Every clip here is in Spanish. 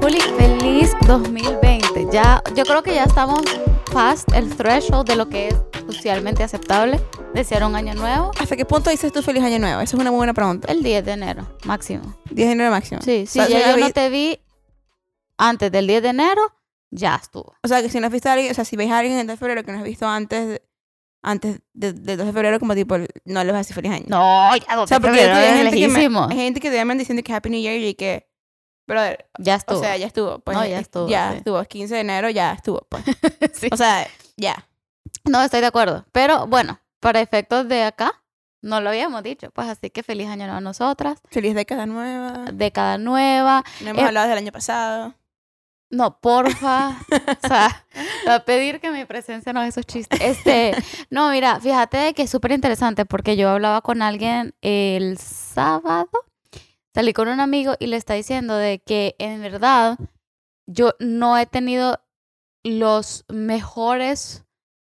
Juli, feliz 2020. Ya, yo creo que ya estamos past el threshold de lo que es socialmente aceptable desear un año nuevo. ¿Hasta qué punto dices tú feliz año nuevo? Esa es una muy buena pregunta. El 10 de enero, máximo. 10 de enero máximo. Sí, O sea, ya yo no te vi antes del 10 de enero, ya estuvo. O sea, que si no has visto a alguien, o sea, si ves a alguien en el 2 de febrero que no has visto antes, de- antes de- del 2 de febrero, como tipo, no le vas a decir feliz año. No, ya 2 O sea, de porque febrero hay gente, que me, hay gente que te llaman diciendo que Happy New Year y que, brother, Ya estuvo. o sea, ya estuvo. Pues, No, ya eh, estuvo, Ya sí. estuvo. 15 de enero ya estuvo. Pues. Sí. O sea, ya. No, estoy de acuerdo. Pero bueno, para efectos de acá, no lo habíamos dicho. Pues así que feliz año nuevo a nosotras. Feliz década nueva. Década nueva. No hemos Eh, hablado del año pasado. No, porfa. o sea, va a pedir que mi presencia no haga esos chistes. Este, no, mira, fíjate de que es súper interesante porque yo hablaba con alguien el sábado. Salí con un amigo y le está diciendo de que en verdad yo no he tenido los mejores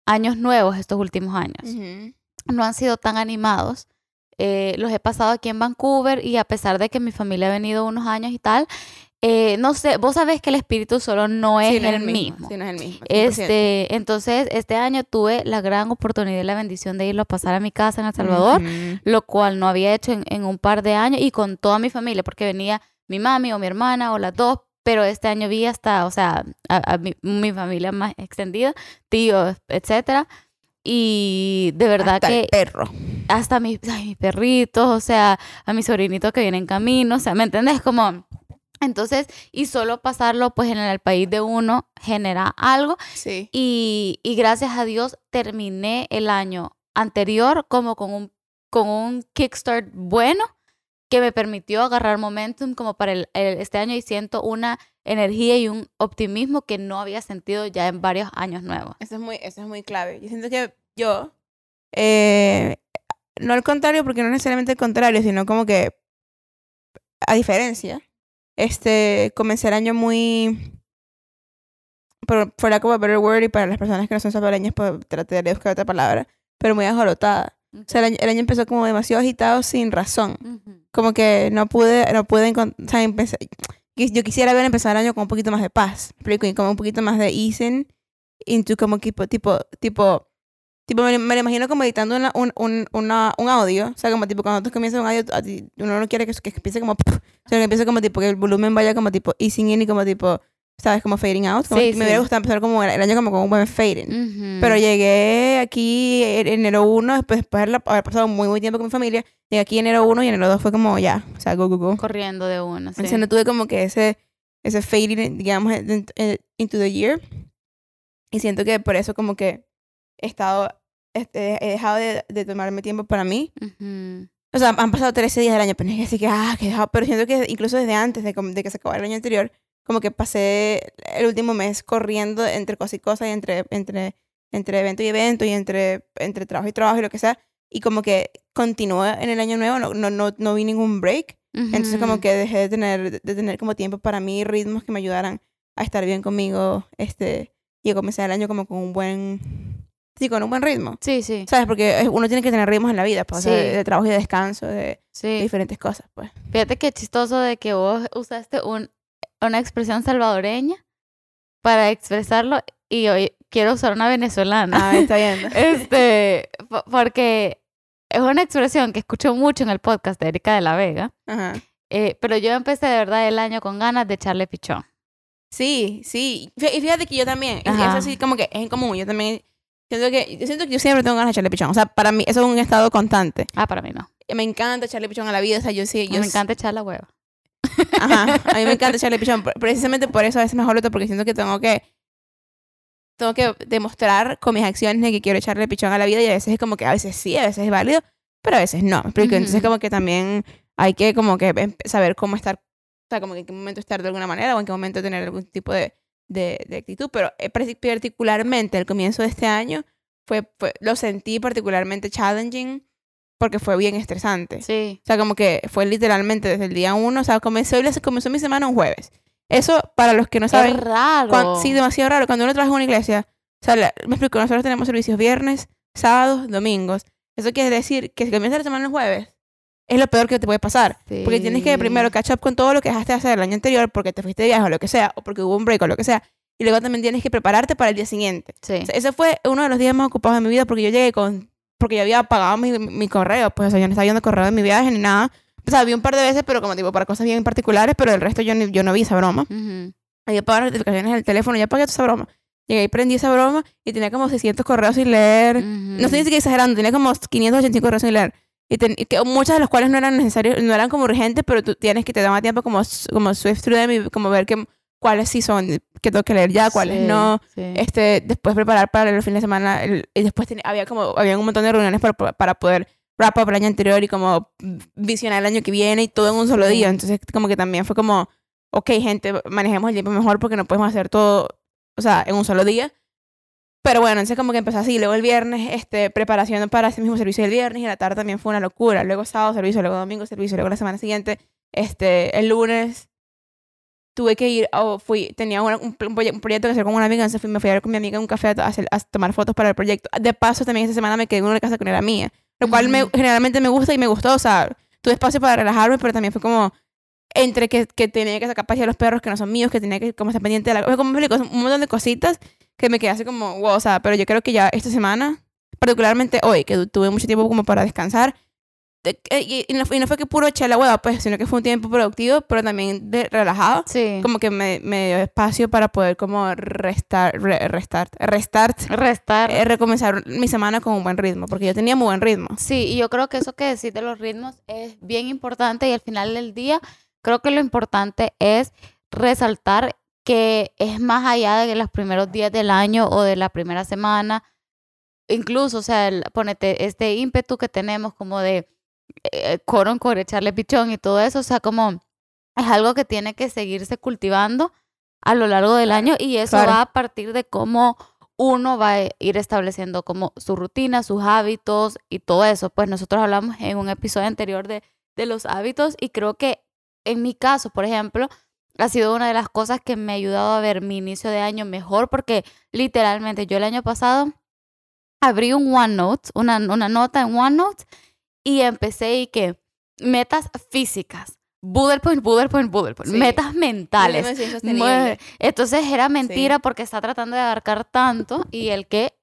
años nuevos estos últimos años. No han sido tan animados. Eh, los he pasado aquí en Vancouver y a pesar de que mi familia ha venido unos años y tal, eh, no sé, vos sabés que el espíritu solo no es Sí, no el mismo. Sí, no es el mismo. 100%. Este, entonces, este año tuve la gran oportunidad y la bendición de irlo a pasar a mi casa en El Salvador, lo cual no había hecho en, en un par de años y con toda mi familia, porque venía mi mami o mi hermana o las dos, pero este año vi hasta, o sea, a, a mi, mi familia más extendida, tíos, etcétera. Y de verdad Hasta que el perro. hasta mis, ay, mis perritos, o sea, a mis sobrinitos que vienen en camino, o sea, ¿me entendés? Como, entonces, y solo pasarlo pues en el país de uno genera algo Sí. y, y gracias a Dios terminé el año anterior como con un, con un kickstart bueno que me permitió agarrar momentum como para el- el- este año y siento una energía y un optimismo que no había sentido ya en varios años nuevos. Eso es muy, eso es muy clave. Yo siento que yo, eh, no al contrario, porque no necesariamente al contrario, sino como que, a diferencia, este, comencé el año muy, por, for lack of a better word, y para las personas que no son salvadoreñas, pues traté de buscar otra palabra, pero muy ajorotada. O sea, el año, el año empezó como demasiado agitado sin razón. Ujú. Como que no pude, no pude encontrar, o sea, empecé- yo quisiera haber empezado el año con un poquito más de paz, como un poquito más de easing into como tipo, tipo, tipo, tipo, me, me lo imagino como editando una, un, un, una, un audio, o sea, como tipo cuando tú comienzas un audio, a ti- uno no quiere que, que empiece como, sino que empiece como tipo, que el volumen vaya como tipo easing in y como tipo, ¿sabes? Como fading out. Como Sí. Me hubiera gustado empezar como el, el año como con un buen fading. Ujú. Pero llegué aquí en enero 1, después, después de haber pasado muy, muy tiempo con mi familia. Llegué aquí enero 1 y enero 2 fue como ya, o sea, go, go, go. corriendo de uno, sí. Entonces no tuve como que ese, ese fading, digamos, into the year. Y siento que por eso como que he estado, este, he dejado de, de tomarme tiempo para mí. Ujú. O sea, han pasado 13 días del año, pero así que, ah, que he dejado- pero siento que incluso desde antes de, de que se acabara el año anterior, como que pasé el último mes corriendo entre cosa y cosa y entre, entre, entre evento y evento y entre, entre trabajo y trabajo y lo que sea. Y como que continué en el año nuevo, no, no, no, no vi ningún break. Entonces como que dejé de tener, de tener como tiempo para mí, ritmos que me ayudaran a estar bien conmigo, este, y a comenzar el año como con un buen, sí, con un buen ritmo. Sí, sí, ¿Sabes? Porque uno tiene que tener ritmos en la vida, pues, o sea, Sí. de, de trabajo y de descanso, de, diferentes cosas, pues. Fíjate qué chistoso de que vos usaste un, una expresión salvadoreña para expresarlo y hoy quiero usar una venezolana. Ah, está bien. este, po- porque es una expresión que escucho mucho en el podcast de Erika de la Vega, Ajá. eh, pero yo empecé de verdad el año con ganas de echarle pichón. Sí, sí. Y fíjate que yo también, es- Ajá. eso sí como que es en común, yo también siento que, yo siento que yo siempre tengo ganas de echarle pichón, o sea, para mí eso es un estado constante. Ah, para mí no. Me encanta echarle pichón a la vida, o sea, yo sí, yo me encanta echar la hueva. Ajá, a mí me encanta echarle pichón. pre- Precisamente por eso a veces me joroto, porque siento que tengo que tengo que demostrar con mis acciones de que quiero echarle pichón a la vida y a veces es como que a veces sí, a veces es válido, pero a veces no. ¿me explico? Entonces como que también hay que como que em- saber cómo estar, o sea, como que en qué momento estar de alguna manera o en qué momento tener algún tipo de, de, de actitud. Pero eh, partic- particularmente el comienzo de este año fue, fue, lo sentí particularmente challenging porque fue bien estresante. Sí. O sea, como que fue literalmente desde el día uno. O sea, comenzó, comenzó mi semana un jueves. Eso, para los que no saben, es raro. cuan- sí, demasiado raro. Cuando uno trabaja en una iglesia, O sea, la- me explico, nosotros tenemos servicios viernes, sábados, domingos. Eso quiere decir que si comienza la semana el jueves, es lo peor que te puede pasar. Porque tienes que primero catch up con todo lo que dejaste de hacer el año anterior porque te fuiste de viaje o lo que sea, o porque hubo un break o lo que sea. Y luego también tienes que prepararte para el día siguiente. Sí. O sea, ese fue uno de los días más ocupados de mi vida porque yo llegué con... Porque yo había pagado mi, mi correo, pues o sea, yo no estaba viendo correo de mi viaje ni nada. O sea, vi un par de veces, pero como tipo para cosas bien particulares, pero el resto yo, ni- yo no vi esa broma. Ujú. Había pagado las notificaciones del teléfono, ya pagué toda esa broma. Llegué y prendí esa broma y tenía como 600 correos sin leer. No estoy ni siquiera exagerando, tenía como 585 correos sin leer. Y, ten- y que muchos de los cuales no eran necesarios, no eran como urgentes, pero tú tienes que te daba tiempo como, como swift through them y como ver que, cuáles sí son, que tengo que leer ya, cuáles Sí, no. sí. Este, después preparar para el fin de semana. el- y después tenía- había como, había un montón de reuniones para, para poder wrap up el año anterior y como visionar el año que viene y todo en un solo día. Entonces como que también fue como, ok gente, manejemos el tiempo mejor porque no podemos hacer todo, o sea, en un solo día. Pero bueno, entonces como que empezó así. Luego el viernes, este, preparación para ese mismo servicio del viernes y la tarde también fue una locura. Luego sábado servicio, luego domingo servicio, luego la semana siguiente, este, el lunes tuve que ir, o fui, tenía una- un, un proye- un proyecto que hacer con una amiga, entonces fui, me fui a ver con mi amiga en un café a, hacer- a tomar fotos para el proyecto. De paso, también esta semana me quedé en una casa que no era mía, lo cual me, generalmente me gusta y me gustó, o sea, tuve espacio para relajarme, pero también fue como entre que, que tenía que sacar pasear a los perros que no son míos, que tenía que como estar pendiente de la... o sea, como me explico, un montón de cositas que me quedé así como, wow, o sea, pero yo creo que ya esta semana, particularmente hoy, que tuve mucho tiempo como para descansar, de- eh, y, y no, fue- y no fue que puro eché la hueva, pues, sino que fue un tiempo productivo, pero también de, relajado. Sí. Como que me, me dio espacio para poder como restar, re- restart, restart, Restar. eh, recomenzar mi semana con un buen ritmo, porque yo tenía muy buen ritmo. Sí, y yo creo que eso que decís de los ritmos es bien importante y al final del día creo que lo importante es resaltar que es más allá de los primeros días del año o de la primera semana, incluso, o sea, el- ponete este ímpetu que tenemos como de eh, coron, core, echarle pichón y todo eso, o sea, como es algo que tiene que seguirse cultivando a lo largo del año y eso Claro. va a partir de cómo uno va a ir estableciendo como su rutina, sus hábitos y todo eso. Pues nosotros hablamos en un episodio anterior de, de los hábitos y creo que en mi caso, por ejemplo, ha sido una de las cosas que me ha ayudado a ver mi inicio de año mejor porque literalmente yo el año pasado abrí un OneNote, una, una nota en OneNote y empecé y que metas físicas. Bullet point, bullet point, bullet point. Sí. Metas mentales. Entonces era mentira porque está tratando de abarcar tanto y el que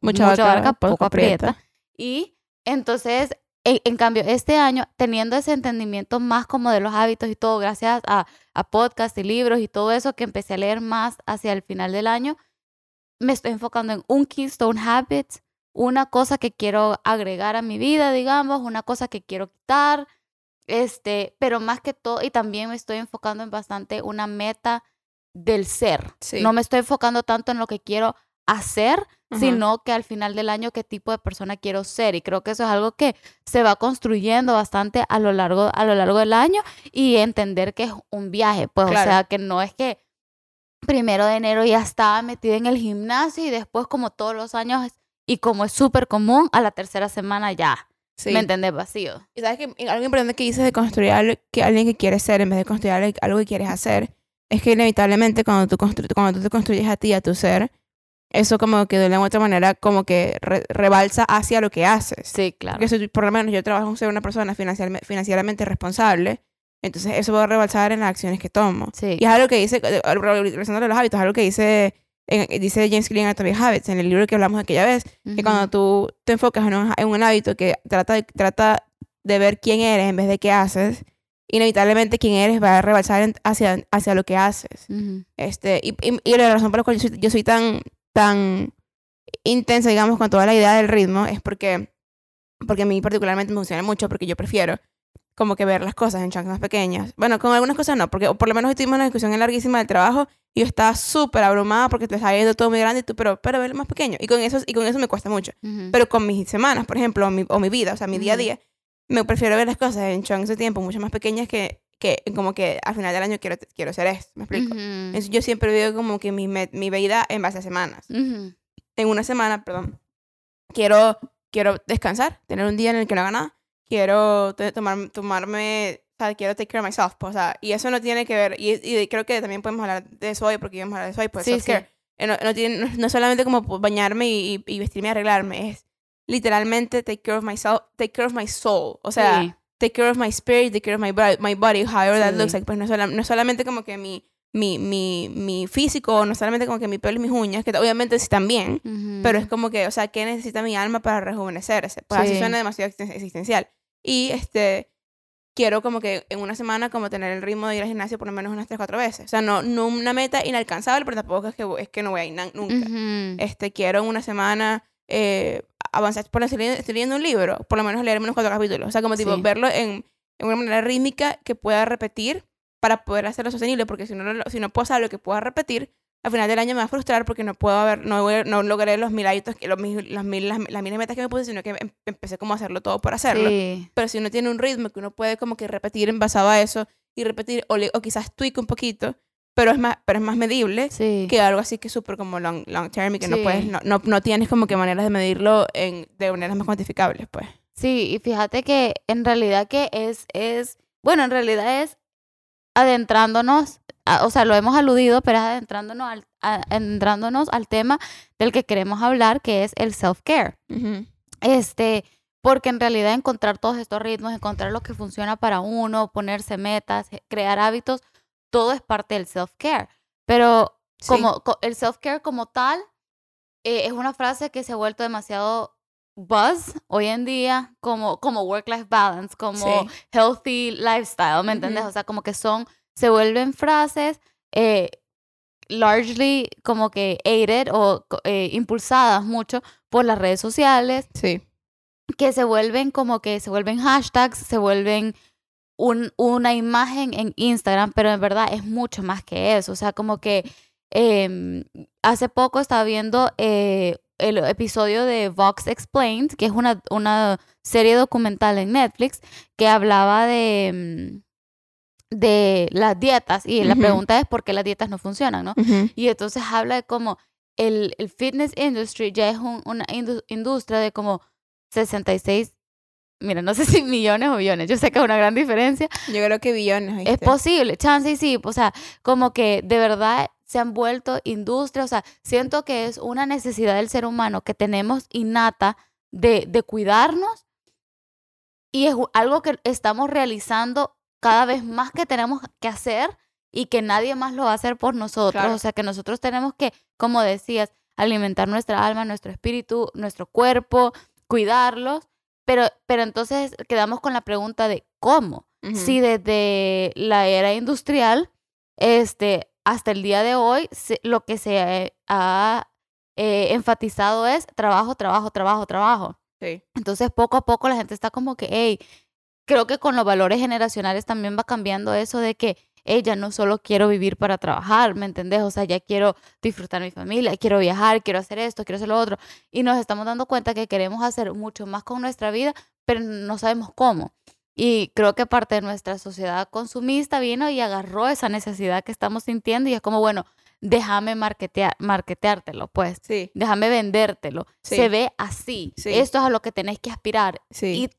mucho vaca, abarca, poco poco aprieta. aprieta. Y entonces, en, en cambio, este año, teniendo ese entendimiento más como de los hábitos y todo, gracias a, a podcasts y libros y todo eso que empecé a leer más hacia el final del año, me estoy enfocando en un Keystone Habit, una cosa que quiero agregar a mi vida, digamos, una cosa que quiero quitar, este, pero más que todo, y también me estoy enfocando en bastante una meta del ser. Sí. No me estoy enfocando tanto en lo que quiero hacer, Ajá. sino que al final del año qué tipo de persona quiero ser. Y creo que eso es algo que se va construyendo bastante a lo largo, a lo largo del año y entender que es un viaje. Pues, Claro. o sea, que no es que primero de enero ya estaba metida en el gimnasio y después, como todos los años, y como es súper común, a la tercera semana ya. Sí. ¿Me entendés? Vacío. Y sabes que algo importante que dices de construir algo que alguien que quieres ser en vez de construir algo- algo que quieres hacer, es que inevitablemente cuando tú, constru- cuando tú te construyes a ti, a tu ser, eso como que de una u otra manera como que re- rebalsa hacia lo que haces. Sí, claro. Porque si por lo menos yo trabajo en ser una persona financiarme- financieramente responsable, entonces eso va a rebalsar en las acciones que tomo. Sí. Y es algo que dice, eh, regresando a los hábitos, es algo que dice, en- dice James Clear en Atomic Habits, en el libro que hablamos aquella vez, que Ujú. cuando tú te enfocas en un, en un hábito que trata de, trata de ver quién eres en vez de qué haces, inevitablemente quién eres va a rebalsar hacia, hacia lo que haces. Ujú. Este, y, y, y la razón por la cual yo soy, yo soy tan, tan intensa, digamos, con toda la idea del ritmo es porque, porque a mí particularmente me funciona mucho porque yo prefiero como que ver las cosas en chunks más pequeñas. Bueno, con algunas cosas no, porque por lo menos hoy tuvimos una discusión larguísima del trabajo y yo estaba súper abrumada porque te estaba yendo todo muy grande y tú, pero, pero verlo más pequeño. Y con, eso, y con eso me cuesta mucho. Ujú. Pero con mis semanas, por ejemplo, o mi, o mi vida, o sea, mi día a día, me prefiero ver las cosas en chunks de tiempo mucho más pequeñas que, que como que al final del año quiero, quiero hacer esto, ¿me explico? Ujú. Entonces, yo siempre veo como que mi, mi vida en base a semanas. Ujú. En una semana, perdón, quiero, quiero descansar, tener un día en el que no haga nada. Quiero tomar, tomarme, o sea, quiero take care of myself. pues, o sea, y eso no tiene que ver, y, y creo que también podemos hablar de eso hoy, porque íbamos a hablar de eso hoy, pues Sí, eh, no, no, tiene, no, no solamente como bañarme y, y vestirme y arreglarme, es literalmente take care of myself, take care of my soul. O sea, Sí. Take care of my spirit, take care of my, body, my body however that looks like. Pues no, sola- no es solamente como que mi, mi, mi, mi físico, no solamente como que mi pelo y mis uñas, que obviamente sí también, pero es como que, o sea, ¿qué necesita mi alma para rejuvenecerse? Pues así Sí. suena demasiado existen- existencial. Y este, quiero como que en una semana como tener el ritmo de ir al gimnasio por lo menos unas 3, 4 veces. O sea, no, no una meta inalcanzable, pero tampoco es que, es que no voy a ir nunca. Este, quiero en una semana eh, avanzar, por estoy leyendo, estoy leyendo un libro, por lo menos leerme unos cuatro capítulos. O sea, como tipo Sí. verlo en, en una manera rítmica que pueda repetir para poder hacerlo sostenible, porque si no, si no puedo hacer lo que pueda repetir, al final del año me va a frustrar porque no puedo haber, no, voy no logré los mil hábitos, los, mil- las, mil, las, las mil metas que me puse, sino que em- empecé como a hacerlo todo por hacerlo. Sí. Pero si uno tiene un ritmo que uno puede como que repetir en basado a eso y repetir, o, le- o quizás tweak un poquito, pero es más, pero es más medible, Sí. que algo así que es súper como long, long term y que no puedes, no, no, no tienes como que maneras de medirlo en, de maneras más cuantificables, pues. Sí, y fíjate que en realidad que es, es, bueno, en realidad es adentrándonos, a- o sea, lo hemos aludido, pero es adentrándonos al, a- adentrándonos al tema del que queremos hablar, que es el self-care. Este, porque en realidad encontrar todos estos ritmos, encontrar lo que funciona para uno, ponerse metas, crear hábitos, todo es parte del self-care. Pero como co- el self-care como tal eh, es una frase que se ha vuelto demasiado buzz hoy en día, como, como work-life balance, como Sí. healthy lifestyle, ¿me entiendes? O sea, como que son, se vuelven frases eh, largely como que aided o eh, impulsadas mucho por las redes sociales, Sí. que se vuelven como que se vuelven hashtags, se vuelven un, una imagen en Instagram, pero en verdad es mucho más que eso. O sea, como que em, hace poco estaba viendo eh, el episodio de Vox Explained, que es una, una serie documental en Netflix, que hablaba de, mm, de las dietas. Y la pregunta es por qué las dietas no funcionan, ¿no? Y entonces habla de cómo el, el fitness industry ya es un- una indu- industria de como 66, mira, no sé si millones o billones, yo sé que es una gran diferencia. Yo creo que billones. Es ¿viste? posible, chance y sí, o sea, como que de verdad se han vuelto industria, o sea, siento que es una necesidad del ser humano que tenemos innata de, de cuidarnos y es algo que estamos realizando cada vez más que tenemos que hacer y que nadie más lo va a hacer por nosotros. Claro. O sea, que nosotros tenemos que, como decías, alimentar nuestra alma, nuestro espíritu, nuestro cuerpo, cuidarlos. Pero, pero entonces quedamos con la pregunta de cómo. Si desde la era industrial este, hasta el día de hoy se- lo que se ha eh, enfatizado es trabajo, trabajo, trabajo, trabajo. Sí. Entonces, poco a poco la gente está como que, hey, creo que con los valores generacionales también va cambiando eso de que, ya no solo quiero vivir para trabajar, ¿me entendés? O sea, ya quiero disfrutar mi familia, quiero viajar, quiero hacer esto, quiero hacer lo otro. Y nos estamos dando cuenta que queremos hacer mucho más con nuestra vida, pero no sabemos cómo. Y creo que parte de nuestra sociedad consumista vino y agarró esa necesidad que estamos sintiendo y es como, bueno, déjame marketear, marketeártelo, pues Sí. déjame vendértelo. Sí. Se ve así. Sí. Esto es a lo que tenés que aspirar. Sí. Y,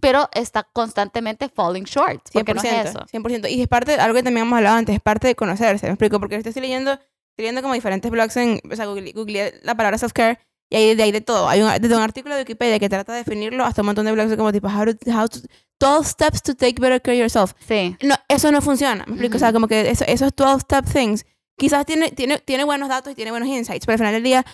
pero está constantemente falling short. Porque no es 100%, eso. 100%. Y es parte, algo que también hemos hablado antes, es parte de conocerse, me explico, porque estoy leyendo, estoy leyendo como diferentes blogs en, o sea, googleé, googleé la palabra self-care y hay de ahí de todo. Hay un, desde un artículo de Wikipedia que trata de definirlo hasta un montón de blogs de como tipo, how to, how to, 12 steps to take better care of yourself. Sí. No, eso no funciona, me explico, o sea, como que eso, esos 12 step things, quizás tiene, tiene, tiene buenos datos y tiene buenos insights, pero al final del día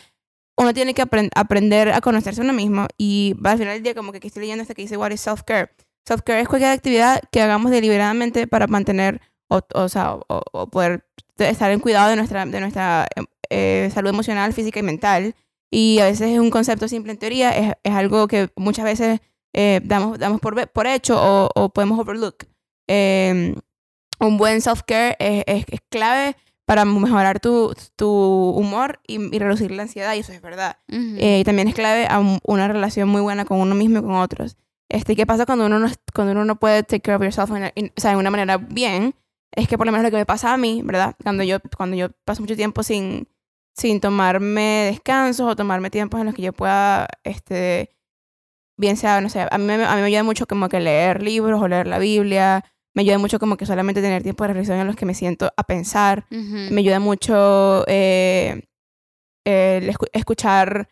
uno tiene que apren- aprender a conocerse a uno mismo y al final del día como que aquí estoy leyendo este que dice what is self-care. Self-care es cualquier actividad que hagamos deliberadamente para mantener o, o, sea, o, o poder estar en cuidado de nuestra, de nuestra eh, salud emocional, física y mental. Y a veces es un concepto simple en teoría, es, es algo que muchas veces eh, damos, damos por, por hecho o, podemos overlook. Eh, un buen self-care es, es, es clave para mejorar tu, tu humor y, y reducir la ansiedad, y eso es verdad. Ujú. Eh, y también es clave a un- una relación muy buena con uno mismo y con otros. Este, ¿Qué pasa cuando uno no, cuando uno no puede take care of yourself en, en- o sea, de una manera bien? Es que por lo menos lo que me pasa a mí, ¿verdad? Cuando yo, cuando yo paso mucho tiempo sin, sin tomarme descansos o tomarme tiempos en los que yo pueda, este, bien sea, no sé, a mí, a mí me ayuda mucho como que leer libros o leer la Biblia, me ayuda mucho como que solamente tener tiempo de reflexión en los que me siento a pensar, Ujú. me ayuda mucho eh, el escu- escuchar,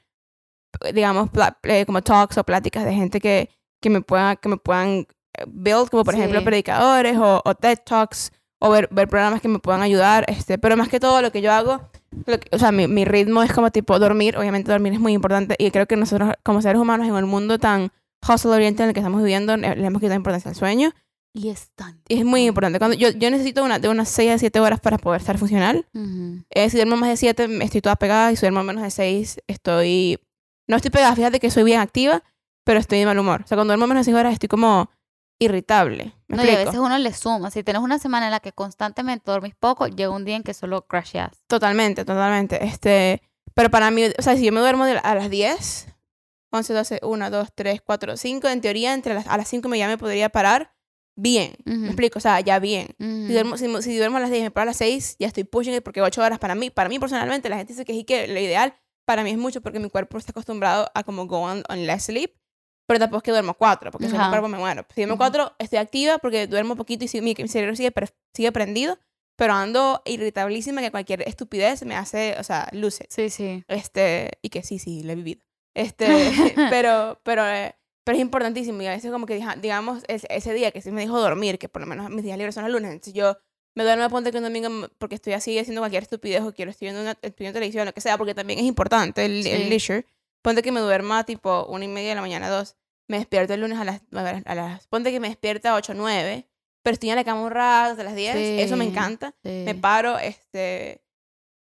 digamos, eh, como talks o pláticas de gente que, que, me, pueda, que me puedan eh, build, como por ejemplo Sí. predicadores o, o TED Talks o ver, ver programas que me puedan ayudar. Este, pero más que todo lo que yo hago, lo que- o sea, mi, mi ritmo es como tipo dormir. Obviamente dormir es muy importante y creo que nosotros como seres humanos en el mundo tan hustle oriented en el que estamos viviendo, le hemos quitado importancia al sueño. Y es tan... Y es muy importante. Cuando yo, yo necesito una, de unas 6 a 7 horas para poder estar funcional. Ujú. Eh, si duermo más de 7, estoy toda pegada. Y si duermo menos de 6, estoy... No estoy pegada, fíjate que soy bien activa, pero estoy de mal humor. O sea, cuando duermo menos de 6 horas estoy como irritable. ¿Me No, y a explico? veces uno le suma. Si tienes una semana en la que constantemente dormís poco, llega un día en que solo crasheas. Totalmente, totalmente. Este, pero para mí, o sea, si yo me duermo a las 10, 11, 12, 1, 2, 3, 4, 5, en teoría entre las, a las 5 me ya me podría parar bien. Ujú. ¿Me explico? O sea, ya bien. Si duermo, si, si duermo a las 10 y me paro a las 6, ya estoy pushing it porque 8 horas para mí, para mí personalmente, la gente dice que, sí que lo ideal para mí es mucho porque mi cuerpo está acostumbrado a como go on, on less sleep, pero tampoco es que duermo 4, porque si no cuerpo me muero. Si duermo Ujú. 4, estoy activa porque duermo poquito y sí- mi, mi cerebro sigue, sigue prendido, pero ando irritabilísima que cualquier estupidez me hace, o sea, luce. Sí, sí. Este, y que sí, sí, lo he vivido. Este, pero, pero, eh, pero es importantísimo. Y a veces como que, digamos, ese, ese día que sí me dijo dormir, que por lo menos mis días libres son los lunes, entonces yo me duermo a ponte que un domingo porque estoy así haciendo cualquier estupidez o quiero estoy viendo, una, estoy viendo televisión, lo que sea, porque también es importante el, el Sí. leisure. Ponte que me duerma tipo una y media de la mañana, dos. Me despierto el lunes a las, a a las- ponte que me despierta a 8 o 9, pero estoy en la cama un rato hasta las 10. Eso me Sí. encanta sí. me paro, este,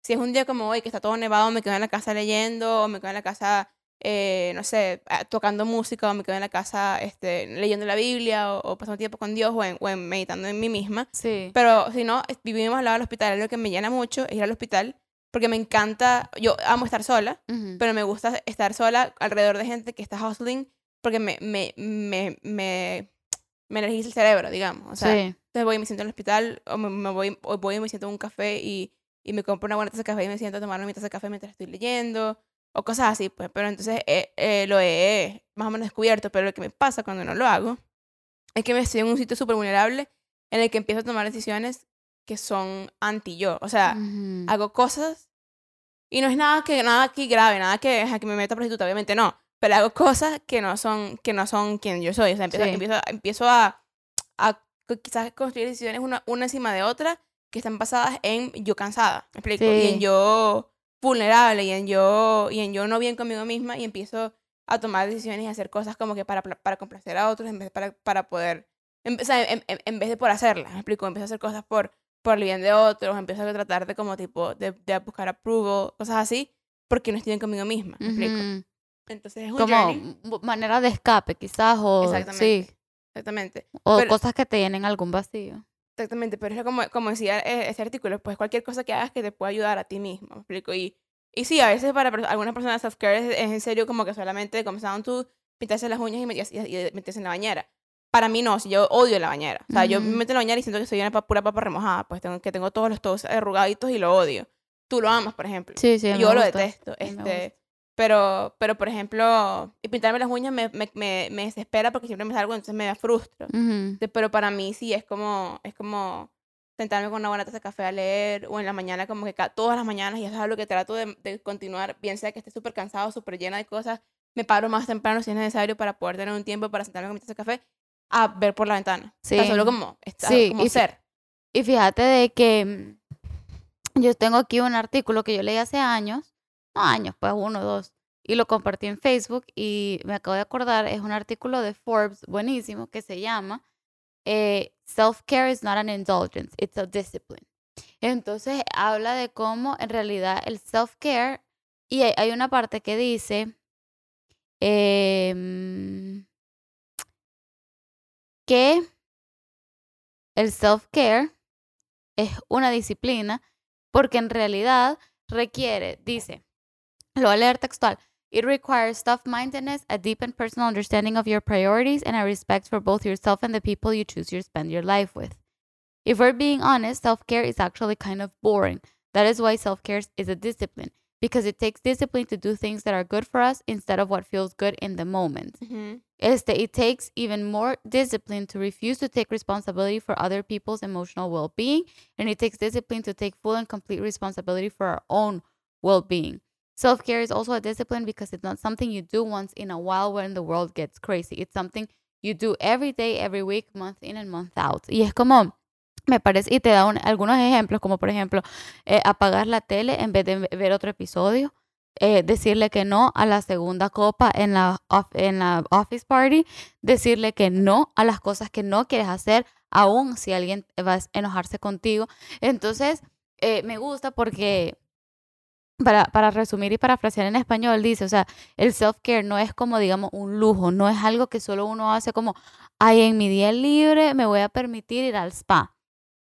si es un día como hoy que está todo nevado, me quedo en la casa leyendo, o me quedo en la casa, eh, no sé, ah, tocando música, o me quedo en la casa este, leyendo la Biblia, o, o pasando tiempo con Dios, o, en, o en meditando en mí misma. Sí. Pero si no, es- vivimos al lado del hospital, lo que me llena mucho es ir al hospital, porque me encanta, yo amo estar sola, Ujú. pero me gusta estar sola alrededor de gente que está hustling, porque me, me, me, me, me energiza el cerebro, digamos. O sea, sí. entonces voy y me siento en el hospital, o me, me voy, o voy y me siento en un café y, y me compro una buena taza de café y me siento a tomar mi taza de café mientras estoy leyendo, o cosas así, pues. Pero entonces eh, eh, lo he más o menos descubierto, pero lo que me pasa cuando no lo hago es que me estoy en un sitio súper vulnerable en el que empiezo a tomar decisiones que son anti yo. O sea, Ujú. hago cosas y no es nada que nada aquí grave, nada que, ajá, que me meta prostituta, obviamente no, pero hago cosas que no son que no son quien yo soy, o sea, empiezo, Sí. empiezo, empiezo a, a quizás construir decisiones una, una encima de otra que están basadas en yo cansada, ¿me explico? Y en Sí. yo vulnerable y en yo y en yo no bien conmigo misma y empiezo a tomar decisiones y hacer cosas como que para, para complacer a otros en vez de para, para poder en, o sea, en, en- en vez de por hacerlas, ¿me explico? Empiezo a hacer cosas por por el bien de otros, empiezo a tratar de como tipo, de, de buscar approval, cosas así, porque no estoy bien conmigo misma, ¿me explico? Ujú. Entonces es un Como journey. manera de escape, quizás, o, Exactamente. sí, Exactamente, o Pero- cosas que te llenen algún vacío. Exactamente, pero es como, como decía eh, ese artículo, pues cualquier cosa que hagas que te pueda ayudar a ti mismo, ¿me explico? Y, y sí, a veces para algunas personas self-care es, es en serio como que solamente comenzaron tú pintarse las uñas y, y, y meterse en la bañera. Para mí no, si yo odio la bañera. O sea, yo me meto en la bañera y siento que soy una pura papa remojada, pues tengo que tengo todos los toes arrugaditos y lo odio. Tú lo amas, por ejemplo. Sí, sí, me yo lo gusta. detesto. Me Este, pero, pero, por ejemplo, y pintarme las uñas me, me, me, me desespera porque siempre me salgo, entonces me frustro. Pero para mí sí es como, es como sentarme con una buena taza de café a leer o en la mañana como que todas las mañanas y eso es algo que trato de, de continuar, bien sea que esté súper cansado, súper llena de cosas, me paro más temprano si es necesario para poder tener un tiempo para sentarme con mi taza de café a ver por la ventana. O sea, Sí. solo como, estar, Sí, como y ser. Y fíjate de que mm, yo tengo aquí un artículo que yo leí hace años, años, pues uno o dos, y lo compartí en Facebook y me acabo de acordar, es un artículo de Forbes buenísimo que se llama eh, Self-Care is not an indulgence, it's a discipline. Entonces habla de cómo en realidad el self-care, y hay, hay una parte que dice em, que el self-care es una disciplina porque en realidad requiere, dice, lo voy a leer textual. It requires self-mindedness, a deep and personal understanding of your priorities, and a respect for both yourself and the people you choose to spend your life with. If we're being honest, self-care is actually kind of boring. That is why self-care is a discipline, because it takes discipline to do things that are good for us instead of what feels good in the moment. Ujú. Este, it takes even more discipline to refuse to take responsibility for other people's emotional well being, and it takes discipline to take full and complete responsibility for our own well being. Self care is also a discipline because it's not something you do once in a while when the world gets crazy. It's something you do every day, every week, month in and month out. Y es como, me parece, y te da un- algunos ejemplos, como por ejemplo, eh, apagar la tele en vez de ver otro episodio. eh, decirle que no a la segunda copa en la, of- en la office party, decirle que no a las cosas que no quieres hacer, aun si alguien va a enojarse contigo. Entonces, eh, me gusta porque, para, para resumir y parafrasear en español, dice, o sea, el self-care no es como, digamos, un lujo, no es algo que solo uno hace como, ay, en mi día libre me voy a permitir ir al spa.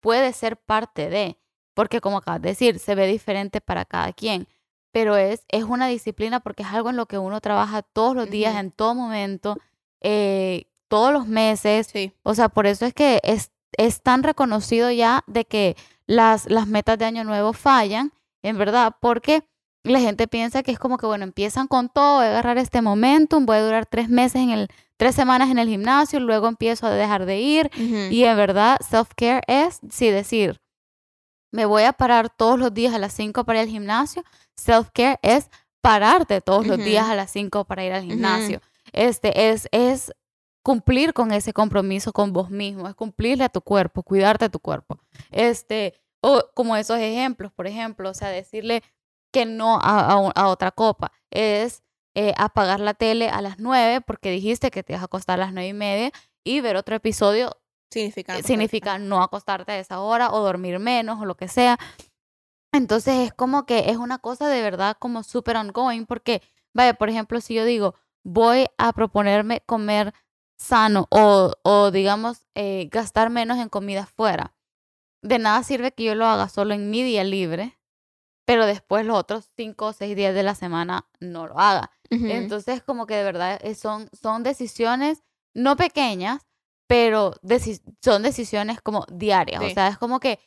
Puede ser parte de, porque como acabas de decir, se ve diferente para cada quien, pero es, es una disciplina porque es algo en lo que uno trabaja todos los días, en todo momento, eh, todos los meses. Sí. O sea, por eso es que es, es tan reconocido ya de que las, las metas de Año Nuevo fallan, en verdad, porque la gente piensa que es como que, bueno, empiezan con todo, voy a agarrar este momentum, voy a durar tres meses en el, tres semanas en el gimnasio, luego empiezo a dejar de ir. Y en verdad, self-care es, sí, decir, me voy a parar todos los días a las 5 para ir al gimnasio. Self-care es pararte todos los días a las 5 para ir al gimnasio. Este es, es cumplir con ese compromiso con vos mismo, es cumplirle a tu cuerpo, cuidarte de tu cuerpo. Este, o como esos ejemplos, por ejemplo, o sea, decirle que no a, a otra copa, es eh, apagar la tele a las 9 porque dijiste que te ibas a acostar a las 9 y media y ver otro episodio Significa. eh, significa no acostarte a esa hora o dormir menos o lo que sea. Entonces es como que es una cosa de verdad como súper ongoing porque, vaya, por ejemplo, si yo digo, voy a proponerme comer sano o, o digamos, eh, gastar menos en comida fuera, de nada sirve que yo lo haga solo en mi día libre, pero después los otros cinco o seis días de la semana no lo haga. Ujú. Entonces, como que de verdad eh, son, son decisiones no pequeñas, pero deci- son decisiones como diarias. O Sí. sea, es como que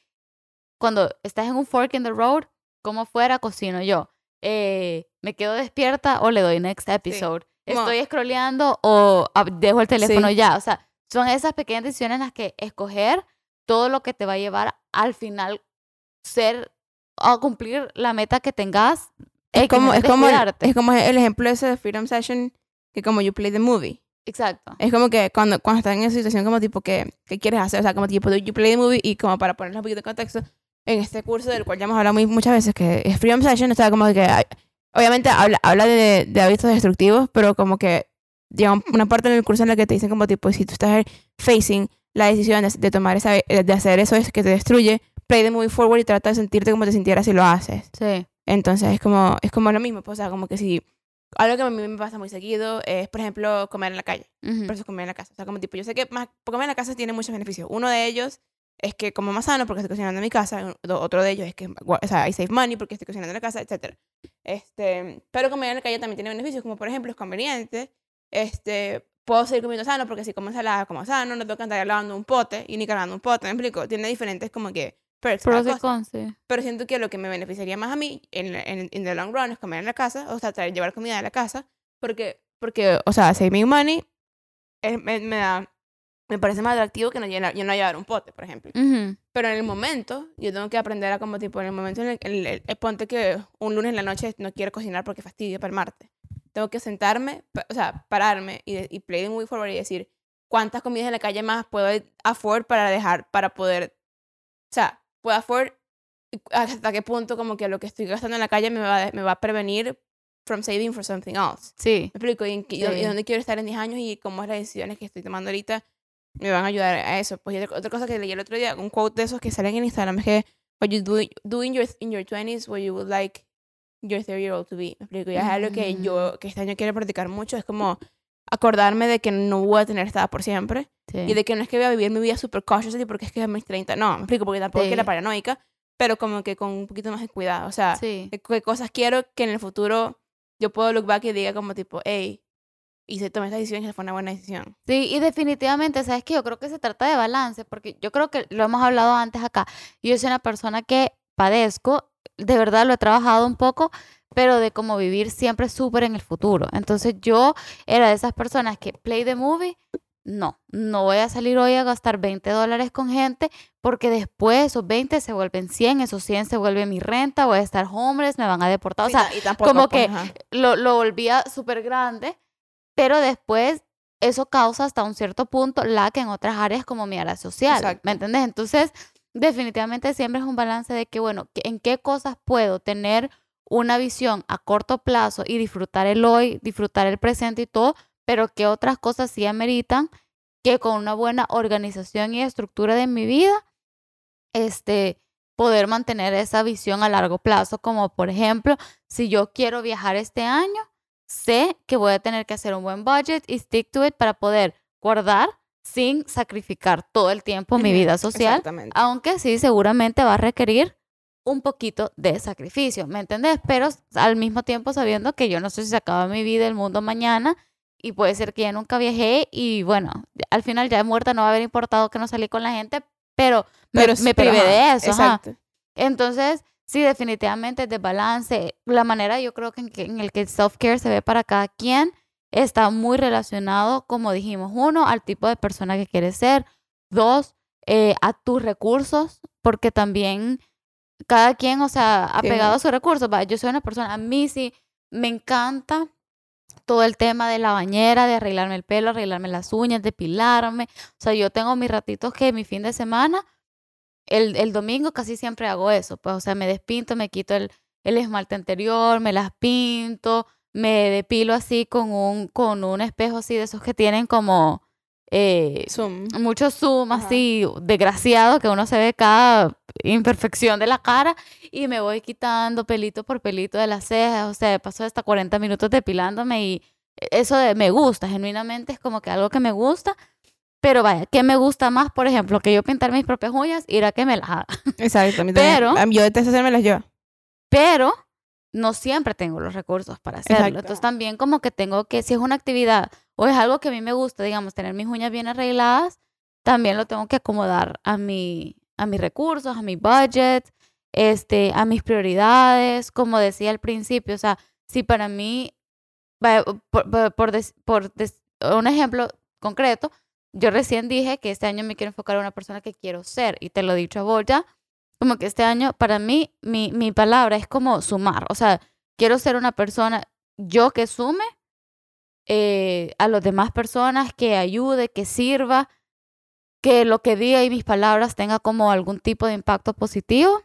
cuando estás en un fork in the road, como fuera cocino yo. Eh, me quedo despierta o le doy next episode. Como- Estoy scrolleando o ah, dejo el teléfono Sí. ya. O sea, son esas pequeñas decisiones en las que escoger todo lo que te va a llevar al final ser a cumplir la meta que tengas. es como, es, como el, es como el ejemplo ese de Freedom Session, que como you play the movie. Exacto. Es como que cuando, cuando estás en esa situación como tipo que, que quieres hacer, o sea, como tipo you play the movie y como para ponerle un poquito de contexto, en este curso del cual ya hemos hablado muy- muchas veces, que es Freedom Session, o sea, como que obviamente habla, habla de, de hábitos destructivos, pero como que llega un- una parte en el curso en la que te dicen como tipo, si tú estás facing la decisión de, tomar esa, de hacer eso es que te destruye, play the movie forward y trata de sentirte como te sintieras si lo haces. Sí. Entonces es como, es como lo mismo, pues, o sea, como que si algo que a mí me pasa muy seguido es, por ejemplo, comer en la calle Ujú. versus comer en la casa. O sea, como tipo, yo sé que más, comer en la casa tiene muchos beneficios. Uno de ellos es que como más sano porque estoy cocinando en mi casa. Otro de ellos es que, o sea, I save money porque estoy cocinando en la casa, etc. Este, pero comer en la calle también tiene beneficios, como por ejemplo, es conveniente. Este, puedo seguir comiendo sano porque si como ensalada, como sano, no tengo que andar lavando un pote y ni cargando un pote, ¿me explico? Tiene diferentes como que perks. Pero siento que lo que me beneficiaría más a mí en, en, in the long run es comer en la casa, o sea, traer, llevar comida de la casa, porque, porque o sea, saving money es- me, me da, me parece más atractivo que no, yo no llevar un pote, por ejemplo. Ujú. Pero en el momento, yo tengo que aprender a como tipo, en el momento en el, el- el- el- ponte que un lunes en la noche no quiero cocinar porque fastidio para el martes. Tengo que sentarme, o sea, pararme y, de- y play the movie forward y decir, ¿cuántas comidas en la calle más puedo afford para dejar, para poder, o sea, puedo afford hasta qué punto como que lo que estoy gastando en la calle me va, me va a prevenir from saving for something else. Sí. ¿Me explico? Y, en qué- y dó- y Sí. dónde quiero estar en 10 años y cómo las decisiones que estoy tomando ahorita me van a ayudar a eso. Pues y otra, otra cosa que leí el otro día, un quote de esos que salen en Instagram es que what you do, do in, your, in your 20s what you would like your 30 year old to be. Me explico. Y es algo que yo, que este año quiero practicar mucho, es como acordarme de que no voy a tener esta por siempre sí. y de que no es que voy a vivir mi vida super cautiously porque es que a mis 30, no, me explico, porque tampoco es que Sí. era paranoica, pero como que con un poquito más de cuidado, o sea, Sí. qué, cosas quiero que en el futuro yo puedo look back y diga como tipo, hey, hice, tomé esta decisión y fue una buena decisión. Sí, y definitivamente, ¿sabes qué? Yo creo que se trata de balance, porque yo creo que lo hemos hablado antes acá. Yo soy una persona que padezco, de verdad lo he trabajado un poco, pero de cómo vivir siempre súper en el futuro. Entonces yo era de esas personas que play the movie, no, no voy a salir hoy a gastar 20 dólares con gente porque después esos 20 se vuelven 100, esos 100 se vuelve mi renta, voy a estar homeless, me van a deportar. O sea, y tampoco, como pues, que ajá. lo, lo volvía súper grande, pero después eso causa hasta un cierto punto la que en otras áreas como mi área social, Exacto. ¿me entiendes? Entonces, definitivamente siempre es un balance de que, bueno, ¿en qué cosas puedo tener una visión a corto plazo y disfrutar el hoy, disfrutar el presente y todo, pero qué otras cosas sí ameritan que con una buena organización y estructura de mi vida, este, poder mantener esa visión a largo plazo, como por ejemplo, si yo quiero viajar este año, sé que voy a tener que hacer un buen budget y stick to it para poder guardar sin sacrificar todo el tiempo mi vida social, Exactamente. aunque sí seguramente va a requerir un poquito de sacrificio, ¿me entendés? Pero al mismo tiempo sabiendo que yo no sé si se acaba mi vida, el mundo mañana, y puede ser que ya nunca viajé y bueno, al final ya muerta no va a haber importado que no salí con la gente, pero me, Pero, me pero, privé de eso. ajá. Exacto. Entonces, sí, definitivamente es de balance. La manera yo creo que en, que en el que el self-care se ve para cada quien está muy relacionado, como dijimos, uno, al tipo de persona que quieres ser, dos, eh, a tus recursos, porque también cada quien, o sea, apegado a sus recursos. va, Yo soy una persona, a mí sí me encanta todo el tema de la bañera, de arreglarme el pelo, arreglarme las uñas, depilarme. O sea, yo tengo mis ratitos que mi fin de semana, el, el domingo casi siempre hago eso. Pues, o sea, me despinto, me quito el, el esmalte anterior, me las pinto, me depilo así con un, con un espejo así de esos que tienen como eh, Zoom. mucho zoom Ajá. así desgraciado que uno se ve cada imperfección de la cara y me voy quitando pelito por pelito de las cejas, o sea, paso hasta 40 minutos depilándome y eso de, me gusta, genuinamente es como que algo que me gusta, pero vaya, ¿qué me gusta más? Por ejemplo, que yo pintar mis propias uñas, ir a que me las haga. Exacto. a mí. Pero- Yo detesto hacérmelas yo. pero no siempre tengo los recursos para hacerlo. Exacto. Entonces también como que tengo que, si es una actividad o es algo que a mí me gusta, digamos, tener mis uñas bien arregladas, también lo tengo que acomodar a mi, a mis recursos, a mi budget, este, a mis prioridades, como decía al principio, o sea, si para mí, por, por, por des- por des- un ejemplo concreto, yo recién dije que este año me quiero enfocar a una persona que quiero ser y te lo he dicho a vos ya, como que este año para mí mi, mi palabra es como sumar, o sea, quiero ser una persona yo que sume eh, a las demás personas, que ayude, que sirva, que lo que diga y mis palabras tenga como algún tipo de impacto positivo.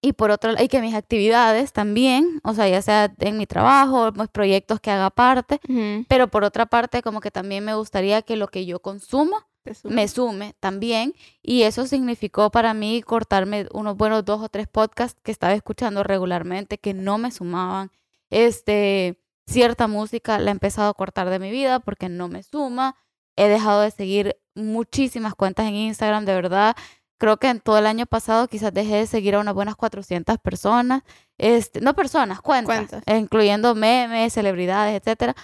Y por otro lado, y que mis actividades también, o sea, ya sea en mi trabajo, mis proyectos que haga aparte, Ujú. pero por otra parte, como que también me gustaría que lo que yo consumo Me sume también. Y eso significó para mí cortarme unos buenos dos o tres podcasts que estaba escuchando regularmente que no me sumaban. Este, cierta música la he empezado a cortar de mi vida porque no me suma. He dejado de seguir muchísimas cuentas en Instagram, de verdad. Creo que en todo el año pasado quizás dejé de seguir a unas buenas 400 personas. Este, no personas, cuentas, Cuentas. incluyendo memes, celebridades, etcétera.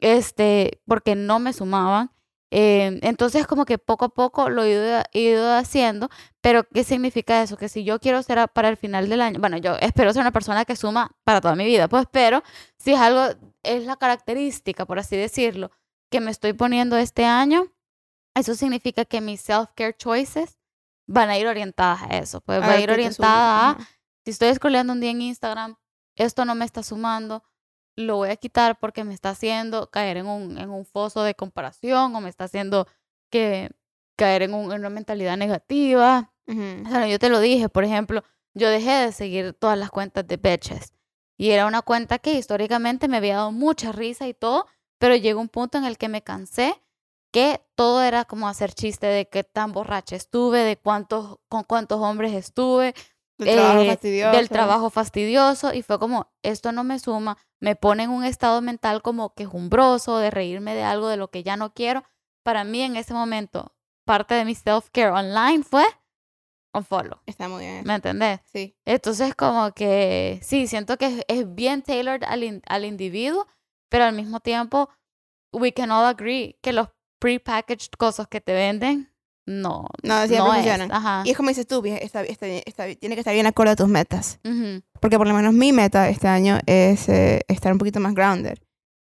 Este, porque no me sumaban. Eh, entonces, como que poco a poco lo he ido, he ido haciendo, pero ¿qué significa eso? Que si yo quiero ser a- para el final del año, bueno, yo espero ser una persona que suma para toda mi vida, pues, pero si es algo, es la característica, por así decirlo, que me estoy poniendo este año, eso significa que mis self-care choices van a ir orientadas a eso, pues va a Ah, ir que te orientada a, si estoy scrolleando un día en Instagram, esto no me está sumando, lo voy a quitar porque me está haciendo caer en un, en un foso de comparación o me está haciendo que caer en, un- en una mentalidad negativa. Ujú. O sea, yo te lo dije, por ejemplo, yo dejé de seguir todas las cuentas de Betches y era una cuenta que históricamente me había dado mucha risa y todo, pero llegó un punto en el que me cansé que todo era como hacer chiste de qué tan borracha estuve, de cuántos, con cuántos hombres estuve, Del trabajo eh, fastidioso. del trabajo fastidioso y fue como, esto no me suma, me pone en un estado mental como quejumbroso, de reírme de algo de lo que ya no quiero. Para mí en ese momento, parte de mi self-care online fue un follow, Está muy bien. ¿me entendés? Sí. Entonces como que sí, siento que es, es bien tailored al, in- al individuo, pero al mismo tiempo, we can all agree que los prepackaged cosas que te venden, no, No, siempre no es. funcionan. Ajá. Y es como dices tú, bien, está, está, está- tiene que estar bien acorde a tus metas. Ujú. Porque por lo menos mi meta este año es eh, estar un poquito más grounded.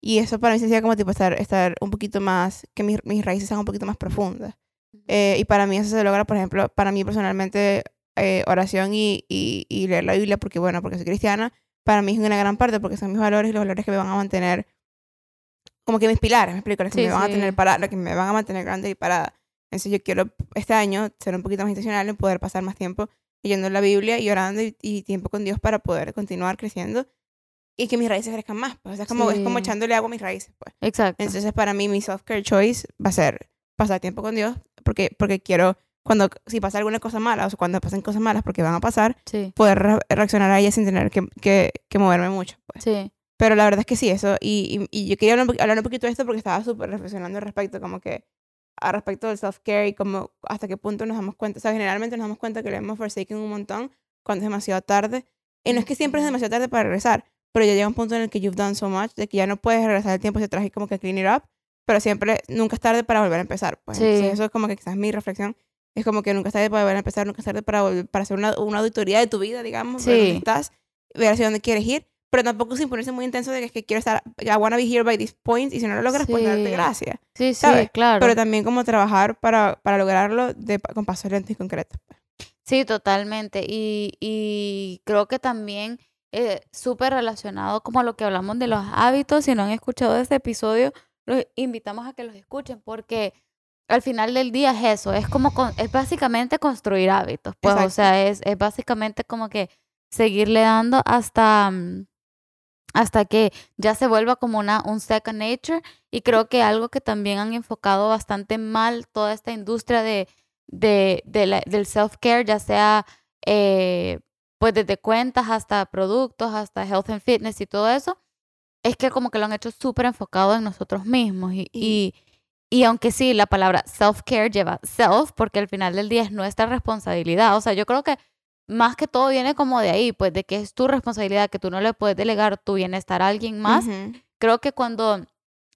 y eso para mí sería como tipo estar, estar un poquito más, que mis, mis raíces sean un poquito más profundas. Eh, y para mí eso se logra, por ejemplo, para mí personalmente, eh, oración y, y, y leer la Biblia, porque bueno, porque soy cristiana, para mí es una gran parte, porque son mis valores y los valores que me van a mantener, como que mis pilares, me explico, los que Sí, me van a sí. tener parada, los que me van a mantener grande y parada. Entonces yo quiero este año ser un poquito más intencional en poder pasar más tiempo leyendo la Biblia y orando y, y tiempo con Dios para poder continuar creciendo y que mis raíces crezcan más. Pues. O sea, es como, es como Sí. echándole agua a mis raíces. Pues. Exacto. Entonces para mí mi self-care choice va a ser pasar tiempo con Dios porque, porque quiero, cuando si pasa alguna cosa mala o sea, cuando pasen cosas malas porque van a pasar, sí, poder re- reaccionar a ellas sin tener que, que, que moverme mucho. Pues. sí. Pero la verdad es que sí, eso. Y, y, y yo quería hablar un, hablar un poquito de esto porque estaba súper reflexionando al respecto, como que al respecto del self-care y como hasta qué punto nos damos cuenta. O sea, generalmente nos damos cuenta que lo hemos forsaken un montón cuando es demasiado tarde. Y no es que siempre es demasiado tarde para regresar, pero ya llega un punto en el que you've done so much de que ya no puedes regresar el tiempo hacia atrás y como que clean it up, pero siempre, nunca es tarde para volver a empezar. Pues. Sí. Entonces, eso es como que quizás mi reflexión. Es como que nunca es tarde para volver a empezar, nunca es tarde para, volver- para hacer una, una auditoría de tu vida, digamos, ver dónde Sí. estás, ver hacia dónde quieres ir, pero tampoco sin ponerse muy intenso de que es que quiero estar, I wanna be here by this point, y si no lo logras, pues darte Sí. gracias. Sí, sí, ¿sabes? claro. Pero también como trabajar para, para lograrlo de, con pasos lentos y concretos. pues. Sí, totalmente. Y, y creo que también eh, súper relacionado como a lo que hablamos de los hábitos. Si no han escuchado este episodio, los invitamos a que los escuchen porque al final del día es eso, es como, con- es básicamente construir hábitos. Pues, o sea, es, es básicamente como que seguirle dando hasta, mm, hasta que ya se vuelva como una, un second nature. Y creo que algo que también han enfocado bastante mal toda esta industria de, de, de del self-care, ya sea eh, pues desde cuentas hasta productos, hasta health and fitness y todo eso, es que como que lo han hecho súper enfocado en nosotros mismos. Y, y, y aunque sí, la palabra self-care lleva self, porque al final del día es nuestra responsabilidad. O sea, yo creo que más que todo viene como de ahí, pues de que es tu responsabilidad, que tú no le puedes delegar tu bienestar a alguien más. Creo que cuando,